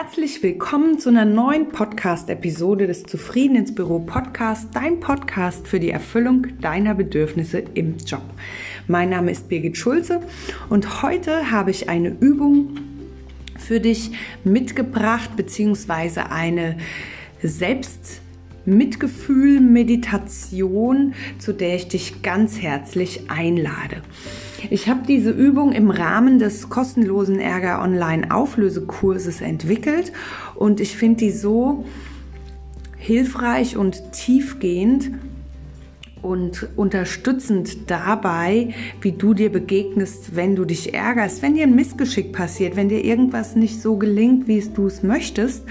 Herzlich willkommen zu einer neuen Podcast-Episode des Zufrieden ins Büro Podcast, dein Podcast für die Erfüllung deiner Bedürfnisse im Job. Mein Name ist Birgit Schulze und heute habe ich eine Übung für dich mitgebracht, beziehungsweise eine Selbst- Mitgefühl Meditation, zu der ich dich ganz herzlich einlade. Ich habe diese Übung im Rahmen des kostenlosen Ärger Online Auflösekurses entwickelt und ich finde die so hilfreich und tiefgehend und unterstützend dabei, wie du dir begegnest, wenn du dich ärgerst, wenn dir ein Missgeschick passiert, wenn dir irgendwas nicht so gelingt, wie es du es möchtest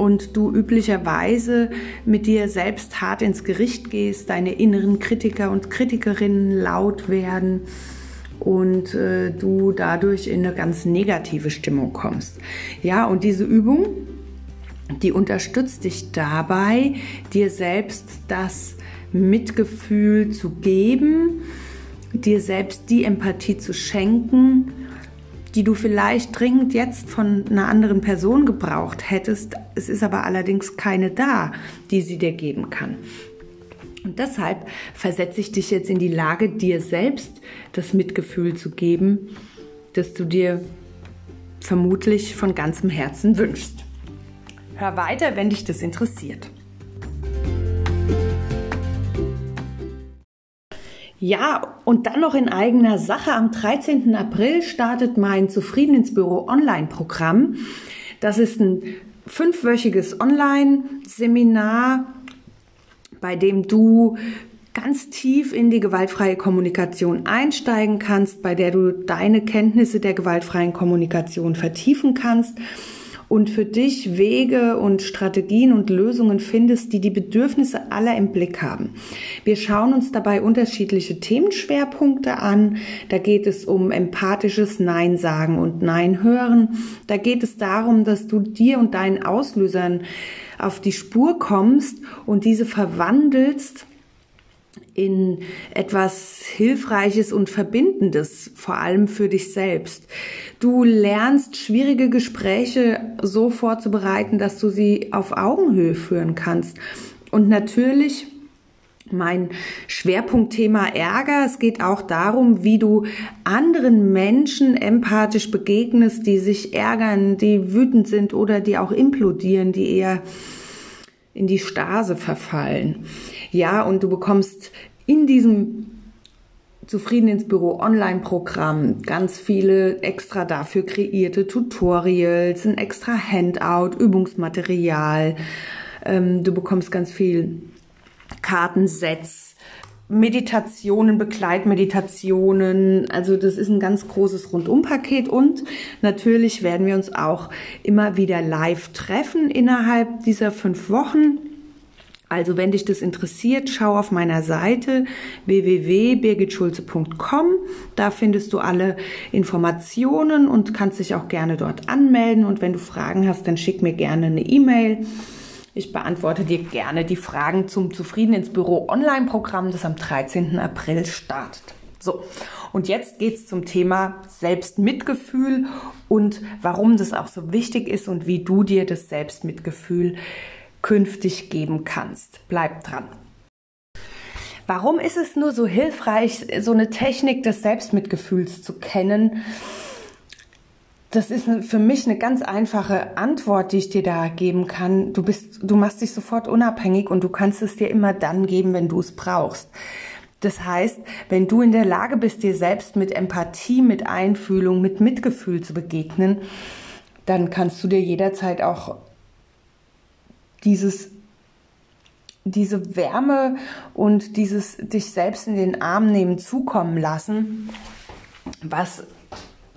und du üblicherweise mit dir selbst hart ins Gericht gehst, deine inneren Kritiker und Kritikerinnen laut werden und äh, du dadurch in eine ganz negative Stimmung kommst. Ja, und diese Übung, die unterstützt dich dabei, dir selbst das Mitgefühl zu geben, dir selbst die Empathie zu schenken, die du vielleicht dringend jetzt von einer anderen Person gebraucht hättest. Es ist aber allerdings keine da, die sie dir geben kann. Und deshalb versetze ich dich jetzt in die Lage, dir selbst das Mitgefühl zu geben, das du dir vermutlich von ganzem Herzen wünschst. Hör weiter, wenn dich das interessiert. Ja, und dann noch in eigener Sache. Am 13. April startet mein Zufrieden ins Büro Online-Programm. Das ist ein fünfwöchiges Online-Seminar, bei dem du ganz tief in die gewaltfreie Kommunikation einsteigen kannst, bei der du deine Kenntnisse der gewaltfreien Kommunikation vertiefen kannst und für dich Wege und Strategien und Lösungen findest, die die Bedürfnisse aller im Blick haben. Wir schauen uns dabei unterschiedliche Themenschwerpunkte an. Da geht es um empathisches Nein sagen und Nein hören. Da geht es darum, dass du dir und deinen Auslösern auf die Spur kommst und diese verwandelst in etwas Hilfreiches und Verbindendes, vor allem für dich selbst. Du lernst schwierige Gespräche so vorzubereiten, dass du sie auf Augenhöhe führen kannst. Und natürlich mein Schwerpunktthema Ärger. Es geht auch darum, wie du anderen Menschen empathisch begegnest, die sich ärgern, die wütend sind oder die auch implodieren, die eher in die Stase verfallen. Ja, und du bekommst in diesem Zufrieden ins Büro Online-Programm, ganz viele extra dafür kreierte Tutorials, ein extra Handout, Übungsmaterial. Ähm, du bekommst ganz viel Kartensets, Meditationen, Begleitmeditationen. Also das ist ein ganz großes Rundumpaket und natürlich werden wir uns auch immer wieder live treffen innerhalb dieser fünf Wochen. Also wenn dich das interessiert, schau auf meiner Seite www.birgitschulze.com. Da findest du alle Informationen und kannst dich auch gerne dort anmelden. Und wenn du Fragen hast, dann schick mir gerne eine E-Mail. Ich beantworte dir gerne die Fragen zum Zufrieden ins Büro Online-Programm, das am 13. April startet. So, und jetzt geht's zum Thema Selbstmitgefühl und warum das auch so wichtig ist und wie du dir das Selbstmitgefühl künftig geben kannst. Bleib dran. Warum ist es nur so hilfreich, so eine Technik des Selbstmitgefühls zu kennen? Das ist für mich eine ganz einfache Antwort, die ich dir da geben kann. Du bist, du machst dich sofort unabhängig und du kannst es dir immer dann geben, wenn du es brauchst. Das heißt, wenn du in der Lage bist, dir selbst mit Empathie, mit Einfühlung, mit Mitgefühl zu begegnen, dann kannst du dir jederzeit auch dieses diese Wärme und dieses dich selbst in den Arm nehmen zukommen lassen, was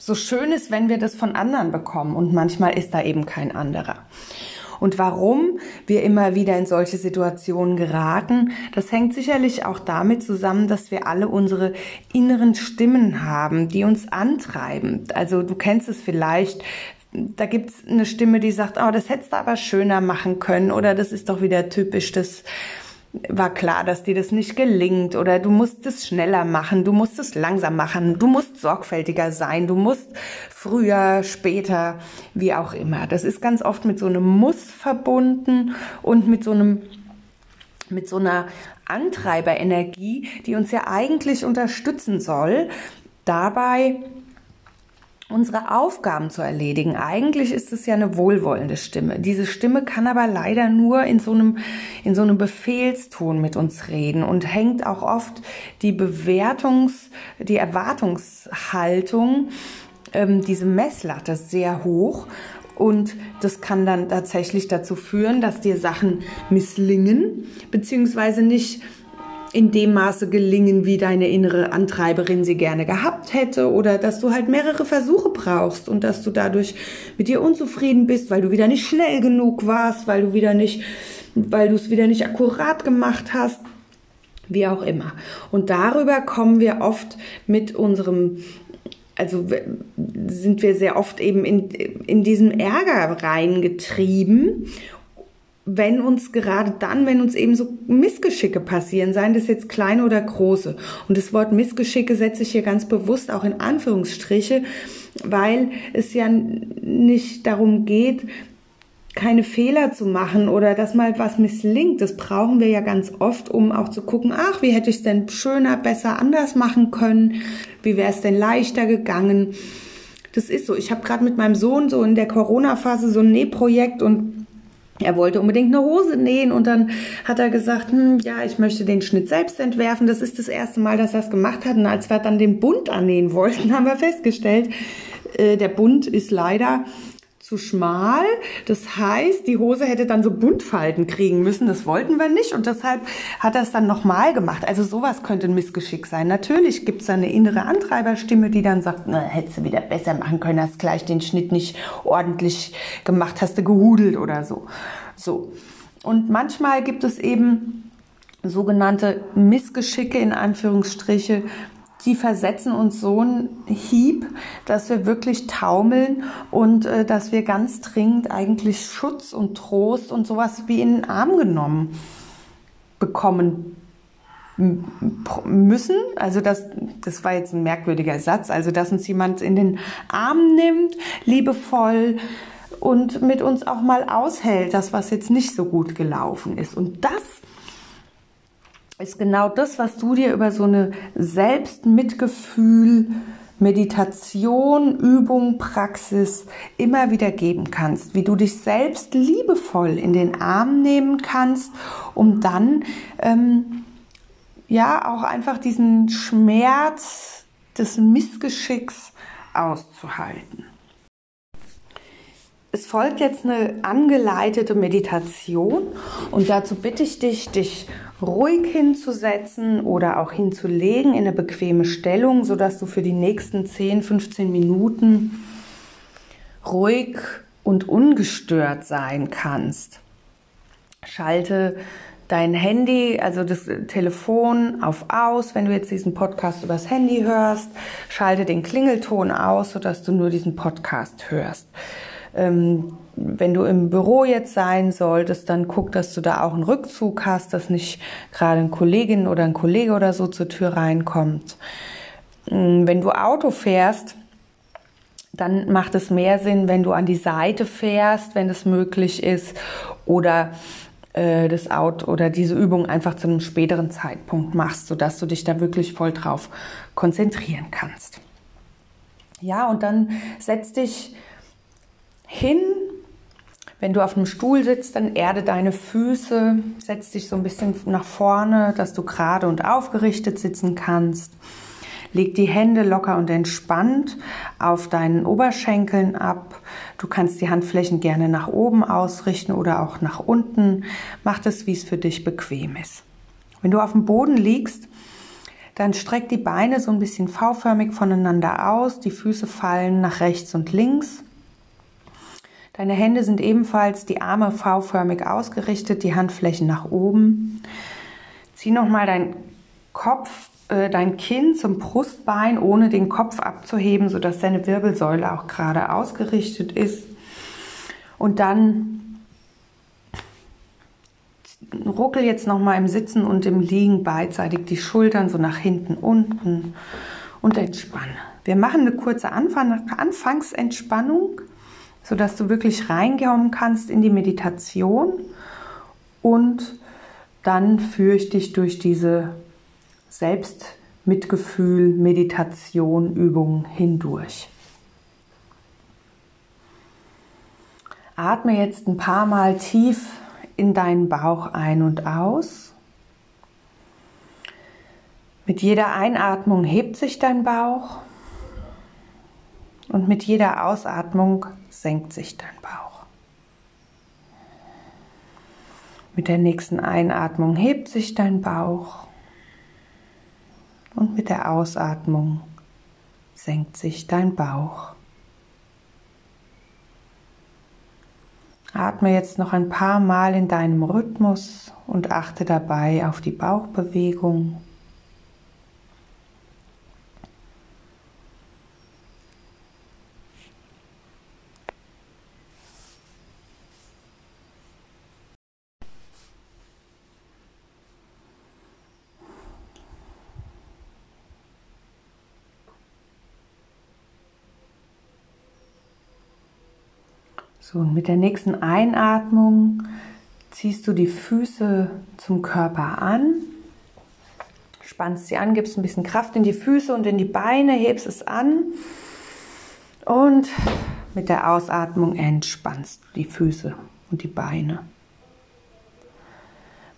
so schön ist, wenn wir das von anderen bekommen und manchmal ist da eben kein anderer. Und warum wir immer wieder in solche Situationen geraten, das hängt sicherlich auch damit zusammen, dass wir alle unsere inneren Stimmen haben, die uns antreiben. Also du kennst es vielleicht, da gibt's eine Stimme, die sagt, oh, das hättest du aber schöner machen können oder das ist doch wieder typisch, das war klar, dass dir das nicht gelingt oder du musst es schneller machen, du musst es langsam machen, du musst sorgfältiger sein, du musst früher, später, wie auch immer. Das ist ganz oft mit so einem Muss verbunden und mit so einem mit so einer Antreiberenergie, die uns ja eigentlich unterstützen soll, dabei unsere Aufgaben zu erledigen. Eigentlich ist es ja eine wohlwollende Stimme. Diese Stimme kann aber leider nur in so einem, in so einem Befehlston mit uns reden und hängt auch oft die Bewertungs-, die Erwartungshaltung, ähm, diese Messlatte sehr hoch. Und das kann dann tatsächlich dazu führen, dass dir Sachen misslingen, beziehungsweise nicht in dem Maße gelingen, wie deine innere Antreiberin sie gerne gehabt hätte oder dass du halt mehrere Versuche brauchst und dass du dadurch mit dir unzufrieden bist, weil du wieder nicht schnell genug warst, weil du wieder nicht, weil du es wieder nicht akkurat gemacht hast, wie auch immer. Und darüber kommen wir oft mit unserem also sind wir sehr oft eben in, in diesem Ärger reingetrieben wenn uns gerade dann, wenn uns eben so Missgeschicke passieren, seien das jetzt kleine oder große. Und das Wort Missgeschicke setze ich hier ganz bewusst auch in Anführungsstriche, weil es ja nicht darum geht, keine Fehler zu machen oder dass mal was misslingt. Das brauchen wir ja ganz oft, um auch zu gucken, ach, wie hätte ich es denn schöner, besser, anders machen können? Wie wäre es denn leichter gegangen? Das ist so. Ich habe gerade mit meinem Sohn so in der Corona-Phase so ein Nähprojekt und er wollte unbedingt eine Hose nähen und dann hat er gesagt, hm, ja, ich möchte den Schnitt selbst entwerfen. Das ist das erste Mal, dass er es gemacht hat. Und als wir dann den Bund annähen wollten, haben wir festgestellt, äh, der Bund ist leider zu schmal. Das heißt, die Hose hätte dann so Buntfalten kriegen müssen. Das wollten wir nicht und deshalb hat er es dann nochmal gemacht. Also sowas könnte ein Missgeschick sein. Natürlich gibt es eine innere Antreiberstimme, die dann sagt, na, hättest du wieder besser machen können, hast gleich den Schnitt nicht ordentlich gemacht, hast du gehudelt oder so. So. Und manchmal gibt es eben sogenannte Missgeschicke in Anführungsstriche, die versetzen uns so einen Hieb, dass wir wirklich taumeln und äh, dass wir ganz dringend eigentlich Schutz und Trost und sowas wie in den Arm genommen bekommen müssen. Also das, das war jetzt ein merkwürdiger Satz. Also dass uns jemand in den Arm nimmt, liebevoll und mit uns auch mal aushält, das was jetzt nicht so gut gelaufen ist. Und das ist genau das, was du dir über so eine Selbstmitgefühl, Meditation, Übung, Praxis immer wieder geben kannst, wie du dich selbst liebevoll in den Arm nehmen kannst, um dann ähm, ja auch einfach diesen Schmerz des Missgeschicks auszuhalten. Es folgt jetzt eine angeleitete Meditation und dazu bitte ich dich, dich ruhig hinzusetzen oder auch hinzulegen in eine bequeme Stellung, sodass du für die nächsten 10, 15 Minuten ruhig und ungestört sein kannst. Schalte dein Handy, also das Telefon auf aus, wenn du jetzt diesen Podcast übers Handy hörst. Schalte den Klingelton aus, sodass du nur diesen Podcast hörst. Ähm, wenn du im Büro jetzt sein solltest, dann guck, dass du da auch einen Rückzug hast, dass nicht gerade eine Kollegin oder ein Kollege oder so zur Tür reinkommt. Ähm, wenn du Auto fährst, dann macht es mehr Sinn, wenn du an die Seite fährst, wenn es möglich ist, oder äh, das Auto oder diese Übung einfach zu einem späteren Zeitpunkt machst, sodass du dich da wirklich voll drauf konzentrieren kannst. Ja, und dann setz dich hin. Wenn du auf einem Stuhl sitzt, dann erde deine Füße, setz dich so ein bisschen nach vorne, dass du gerade und aufgerichtet sitzen kannst. Leg die Hände locker und entspannt auf deinen Oberschenkeln ab. Du kannst die Handflächen gerne nach oben ausrichten oder auch nach unten. Mach das, wie es für dich bequem ist. Wenn du auf dem Boden liegst, dann streck die Beine so ein bisschen V-förmig voneinander aus. Die Füße fallen nach rechts und links. Deine Hände sind ebenfalls die Arme V-förmig ausgerichtet, die Handflächen nach oben. Zieh nochmal dein Kopf, äh, dein Kinn zum Brustbein, ohne den Kopf abzuheben, sodass deine Wirbelsäule auch gerade ausgerichtet ist. Und dann ruckel jetzt nochmal im Sitzen und im Liegen beidseitig die Schultern so nach hinten unten und entspanne. Wir machen eine kurze Anfang Anfangsentspannung, sodass du wirklich reinkommen kannst in die Meditation und dann führe ich dich durch diese Selbstmitgefühl, Meditation, Übung hindurch. Atme jetzt ein paar Mal tief in deinen Bauch ein und aus. Mit jeder Einatmung hebt sich dein Bauch und mit jeder Ausatmung senkt sich dein Bauch. Mit der nächsten Einatmung hebt sich dein Bauch und mit der Ausatmung senkt sich dein Bauch. Atme jetzt noch ein paar Mal in deinem Rhythmus und achte dabei auf die Bauchbewegung. So, und mit der nächsten Einatmung ziehst du die Füße zum Körper an, spannst sie an, gibst ein bisschen Kraft in die Füße und in die Beine, hebst es an und mit der Ausatmung entspannst du die Füße und die Beine.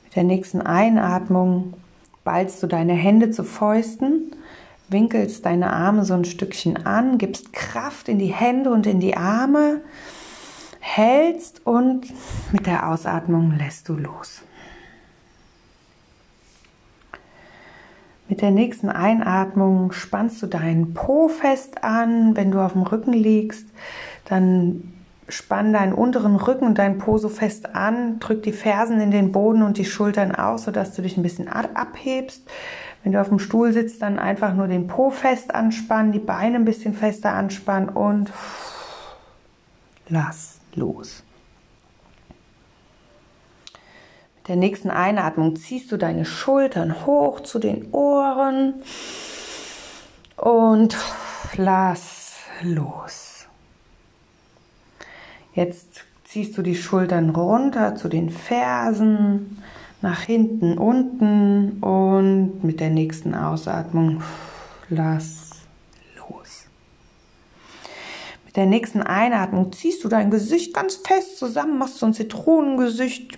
Mit der nächsten Einatmung ballst du deine Hände zu Fäusten, winkelst deine Arme so ein Stückchen an, gibst Kraft in die Hände und in die Arme hältst und mit der Ausatmung lässt du los. Mit der nächsten Einatmung spannst du deinen Po fest an. Wenn du auf dem Rücken liegst, dann spann deinen unteren Rücken und deinen Po so fest an, drück die Fersen in den Boden und die Schultern aus, sodass du dich ein bisschen abhebst. Wenn du auf dem Stuhl sitzt, dann einfach nur den Po fest anspannen, die Beine ein bisschen fester anspannen und lass los. Mit der nächsten Einatmung ziehst du deine Schultern hoch zu den Ohren und lass los. Jetzt ziehst du die Schultern runter zu den Fersen, nach hinten, unten und mit der nächsten Ausatmung lass der nächsten Einatmung ziehst du dein Gesicht ganz fest zusammen, machst so ein Zitronengesicht,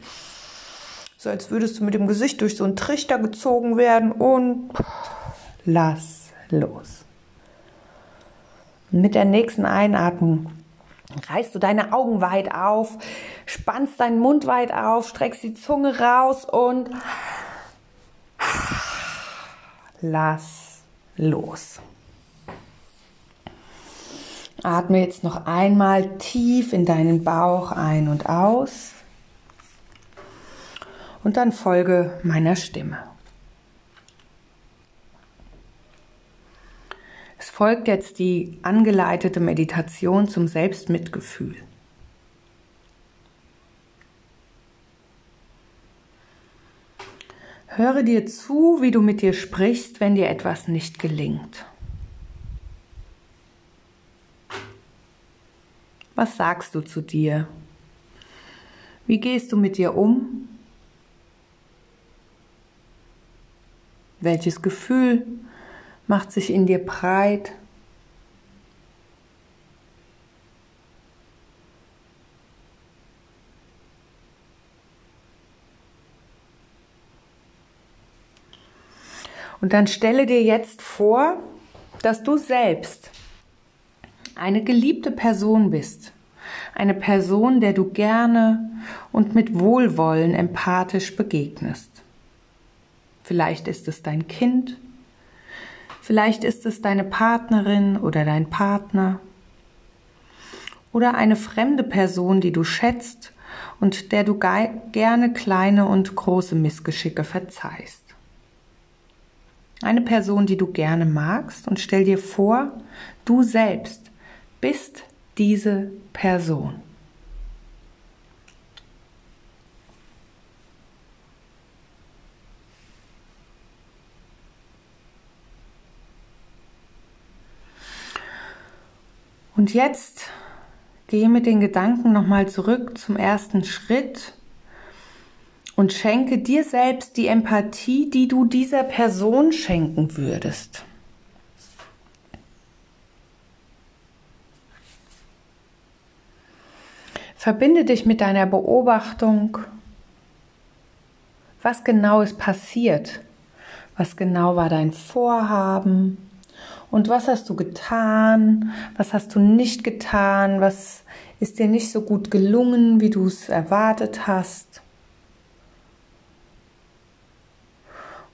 so als würdest du mit dem Gesicht durch so einen Trichter gezogen werden und lass los. Mit der nächsten Einatmung reißt du deine Augen weit auf, spannst deinen Mund weit auf, streckst die Zunge raus und lass los. Atme jetzt noch einmal tief in deinen Bauch ein und aus. Und dann folge meiner Stimme. Es folgt jetzt die angeleitete Meditation zum Selbstmitgefühl. Höre dir zu, wie du mit dir sprichst, wenn dir etwas nicht gelingt. Was sagst du zu dir? Wie gehst du mit dir um? Welches Gefühl macht sich in dir breit? Und dann stelle dir jetzt vor, dass du selbst eine geliebte Person bist, eine Person, der du gerne und mit Wohlwollen empathisch begegnest. Vielleicht ist es dein Kind, vielleicht ist es deine Partnerin oder dein Partner oder eine fremde Person, die du schätzt und der du gerne kleine und große Missgeschicke verzeihst. Eine Person, die du gerne magst und stell dir vor, du selbst bist diese Person. Und jetzt gehe mit den Gedanken nochmal zurück zum ersten Schritt und schenke dir selbst die Empathie, die du dieser Person schenken würdest. Verbinde dich mit deiner Beobachtung. Was genau ist passiert? Was genau war dein Vorhaben? Und was hast du getan? Was hast du nicht getan? Was ist dir nicht so gut gelungen, wie du es erwartet hast?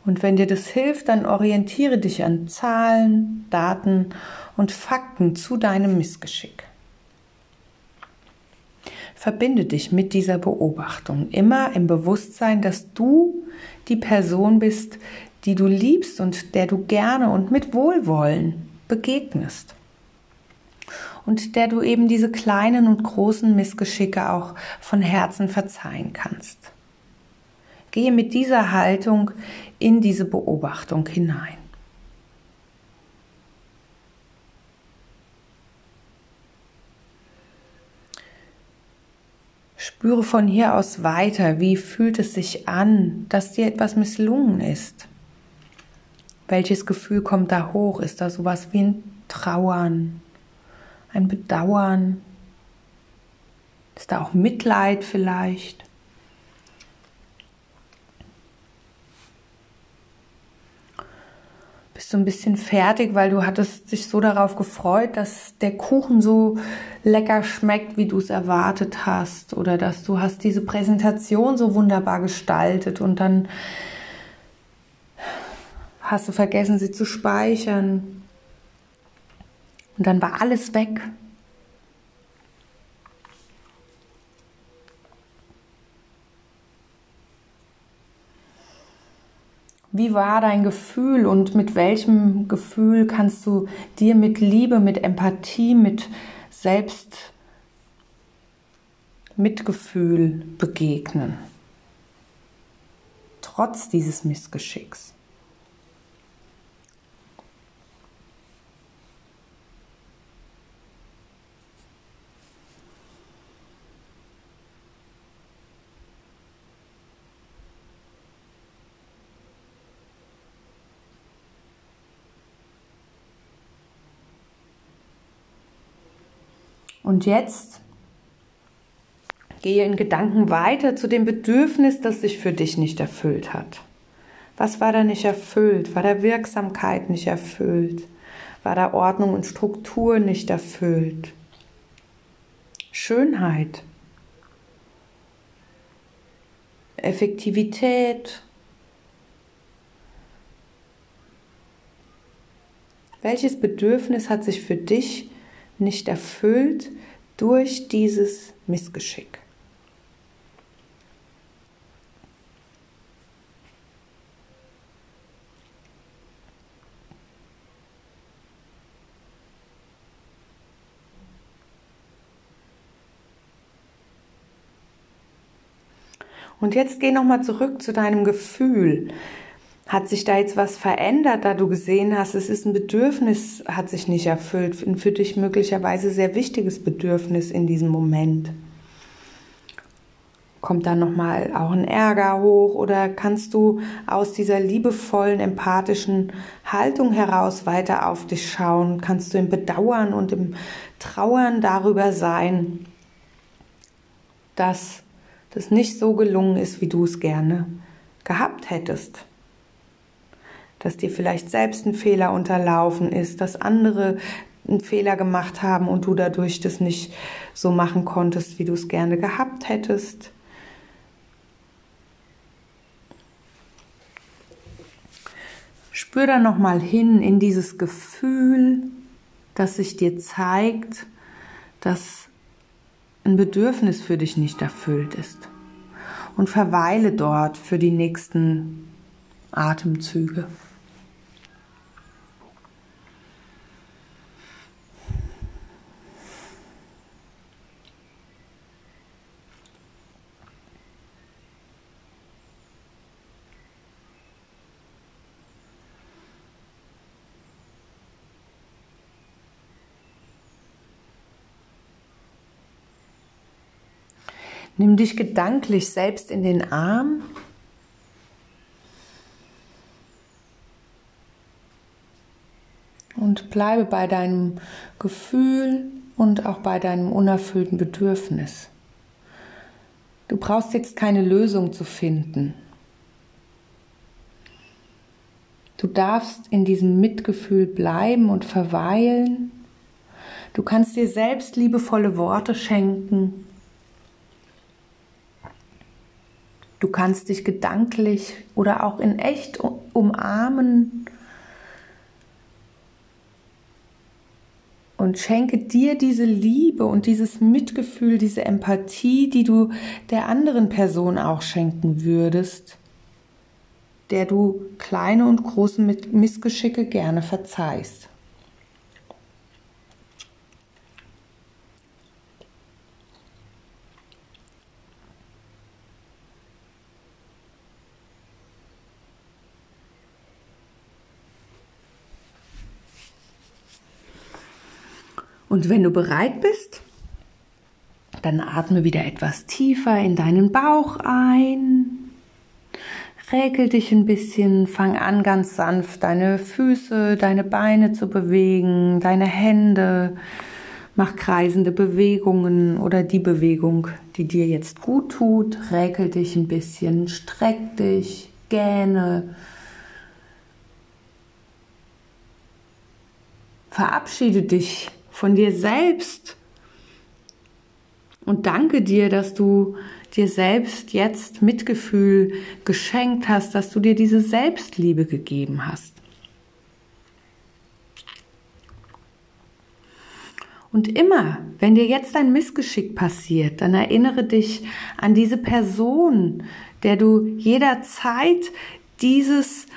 Und wenn dir das hilft, dann orientiere dich an Zahlen, Daten und Fakten zu deinem Missgeschick. Verbinde dich mit dieser Beobachtung immer im Bewusstsein, dass du die Person bist, die du liebst und der du gerne und mit Wohlwollen begegnest. Und der du eben diese kleinen und großen Missgeschicke auch von Herzen verzeihen kannst. Gehe mit dieser Haltung in diese Beobachtung hinein. Spüre von hier aus weiter, wie fühlt es sich an, dass dir etwas misslungen ist. Welches Gefühl kommt da hoch? Ist da sowas wie ein Trauern, ein Bedauern? Ist da auch Mitleid vielleicht? Du ein bisschen fertig, weil du hattest dich so darauf gefreut, dass der Kuchen so lecker schmeckt, wie du es erwartet hast oder dass du hast diese Präsentation so wunderbar gestaltet und dann hast du vergessen, sie zu speichern und dann war alles weg. Wie war dein Gefühl und mit welchem Gefühl kannst du dir mit Liebe, mit Empathie, mit Selbst Mitgefühl begegnen? Trotz dieses Missgeschicks. Und jetzt gehe in Gedanken weiter zu dem Bedürfnis, das sich für dich nicht erfüllt hat. Was war da nicht erfüllt? War da Wirksamkeit nicht erfüllt? War da Ordnung und Struktur nicht erfüllt? Schönheit, Effektivität. Welches Bedürfnis hat sich für dich nicht erfüllt durch dieses Missgeschick. Und jetzt geh nochmal zurück zu deinem Gefühl. Hat sich da jetzt was verändert, da du gesehen hast, es ist ein Bedürfnis, hat sich nicht erfüllt, ein für dich möglicherweise sehr wichtiges Bedürfnis in diesem Moment? Kommt da nochmal auch ein Ärger hoch oder kannst du aus dieser liebevollen, empathischen Haltung heraus weiter auf dich schauen? Kannst du im Bedauern und im Trauern darüber sein, dass das nicht so gelungen ist, wie du es gerne gehabt hättest? Dass dir vielleicht selbst ein Fehler unterlaufen ist, dass andere einen Fehler gemacht haben und du dadurch das nicht so machen konntest, wie du es gerne gehabt hättest. Spür da noch mal hin in dieses Gefühl, das sich dir zeigt, dass ein Bedürfnis für dich nicht erfüllt ist. Und verweile dort für die nächsten Atemzüge. Nimm dich gedanklich selbst in den Arm. Und bleibe bei deinem Gefühl und auch bei deinem unerfüllten Bedürfnis. Du brauchst jetzt keine Lösung zu finden. Du darfst in diesem Mitgefühl bleiben und verweilen. Du kannst dir selbst liebevolle Worte schenken. Du kannst dich gedanklich oder auch in echt umarmen und schenke dir diese Liebe und dieses Mitgefühl, diese Empathie, die du der anderen Person auch schenken würdest, der du kleine und große Missgeschicke gerne verzeihst. Und wenn du bereit bist, dann atme wieder etwas tiefer in deinen Bauch ein. Räkel dich ein bisschen, fang an ganz sanft deine Füße, deine Beine zu bewegen, deine Hände. Mach kreisende Bewegungen oder die Bewegung, die dir jetzt gut tut. Räkel dich ein bisschen, streck dich, gähne. Verabschiede dich von dir selbst. Und danke dir, dass du dir selbst jetzt Mitgefühl geschenkt hast, dass du dir diese Selbstliebe gegeben hast. Und immer, wenn dir jetzt ein Missgeschick passiert, dann erinnere dich an diese Person, der du jederzeit dieses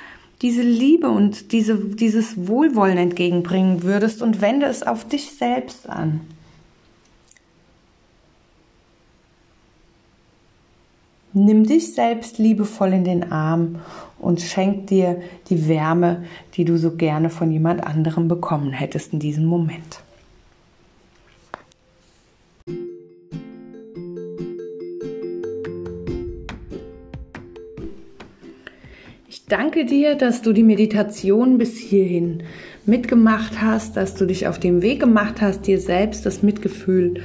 diese Liebe und diese, dieses Wohlwollen entgegenbringen würdest und wende es auf dich selbst an. Nimm dich selbst liebevoll in den Arm und schenk dir die Wärme, die du so gerne von jemand anderem bekommen hättest in diesem Moment. Danke dir, dass du die Meditation bis hierhin mitgemacht hast, dass du dich auf dem Weg gemacht hast, dir selbst das Mitgefühl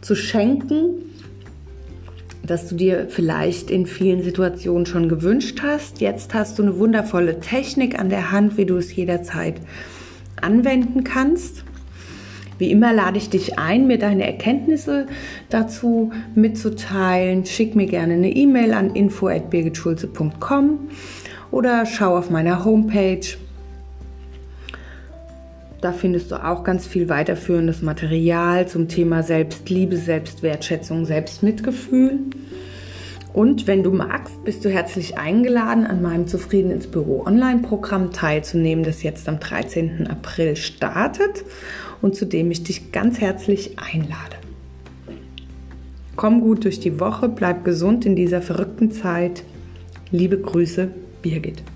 zu schenken, dass du dir vielleicht in vielen Situationen schon gewünscht hast. Jetzt hast du eine wundervolle Technik an der Hand, wie du es jederzeit anwenden kannst. Wie immer lade ich dich ein, mir deine Erkenntnisse dazu mitzuteilen. Schick mir gerne eine E-Mail an info@birgitschulze.com oder schau auf meiner Homepage. Da findest du auch ganz viel weiterführendes Material zum Thema Selbstliebe, Selbstwertschätzung, Selbstmitgefühl. Und wenn du magst, bist du herzlich eingeladen, an meinem Zufrieden ins Büro Online-Programm teilzunehmen, das jetzt am 13. April startet und zu dem ich dich ganz herzlich einlade. Komm gut durch die Woche, bleib gesund in dieser verrückten Zeit. Liebe Grüße, Birgit.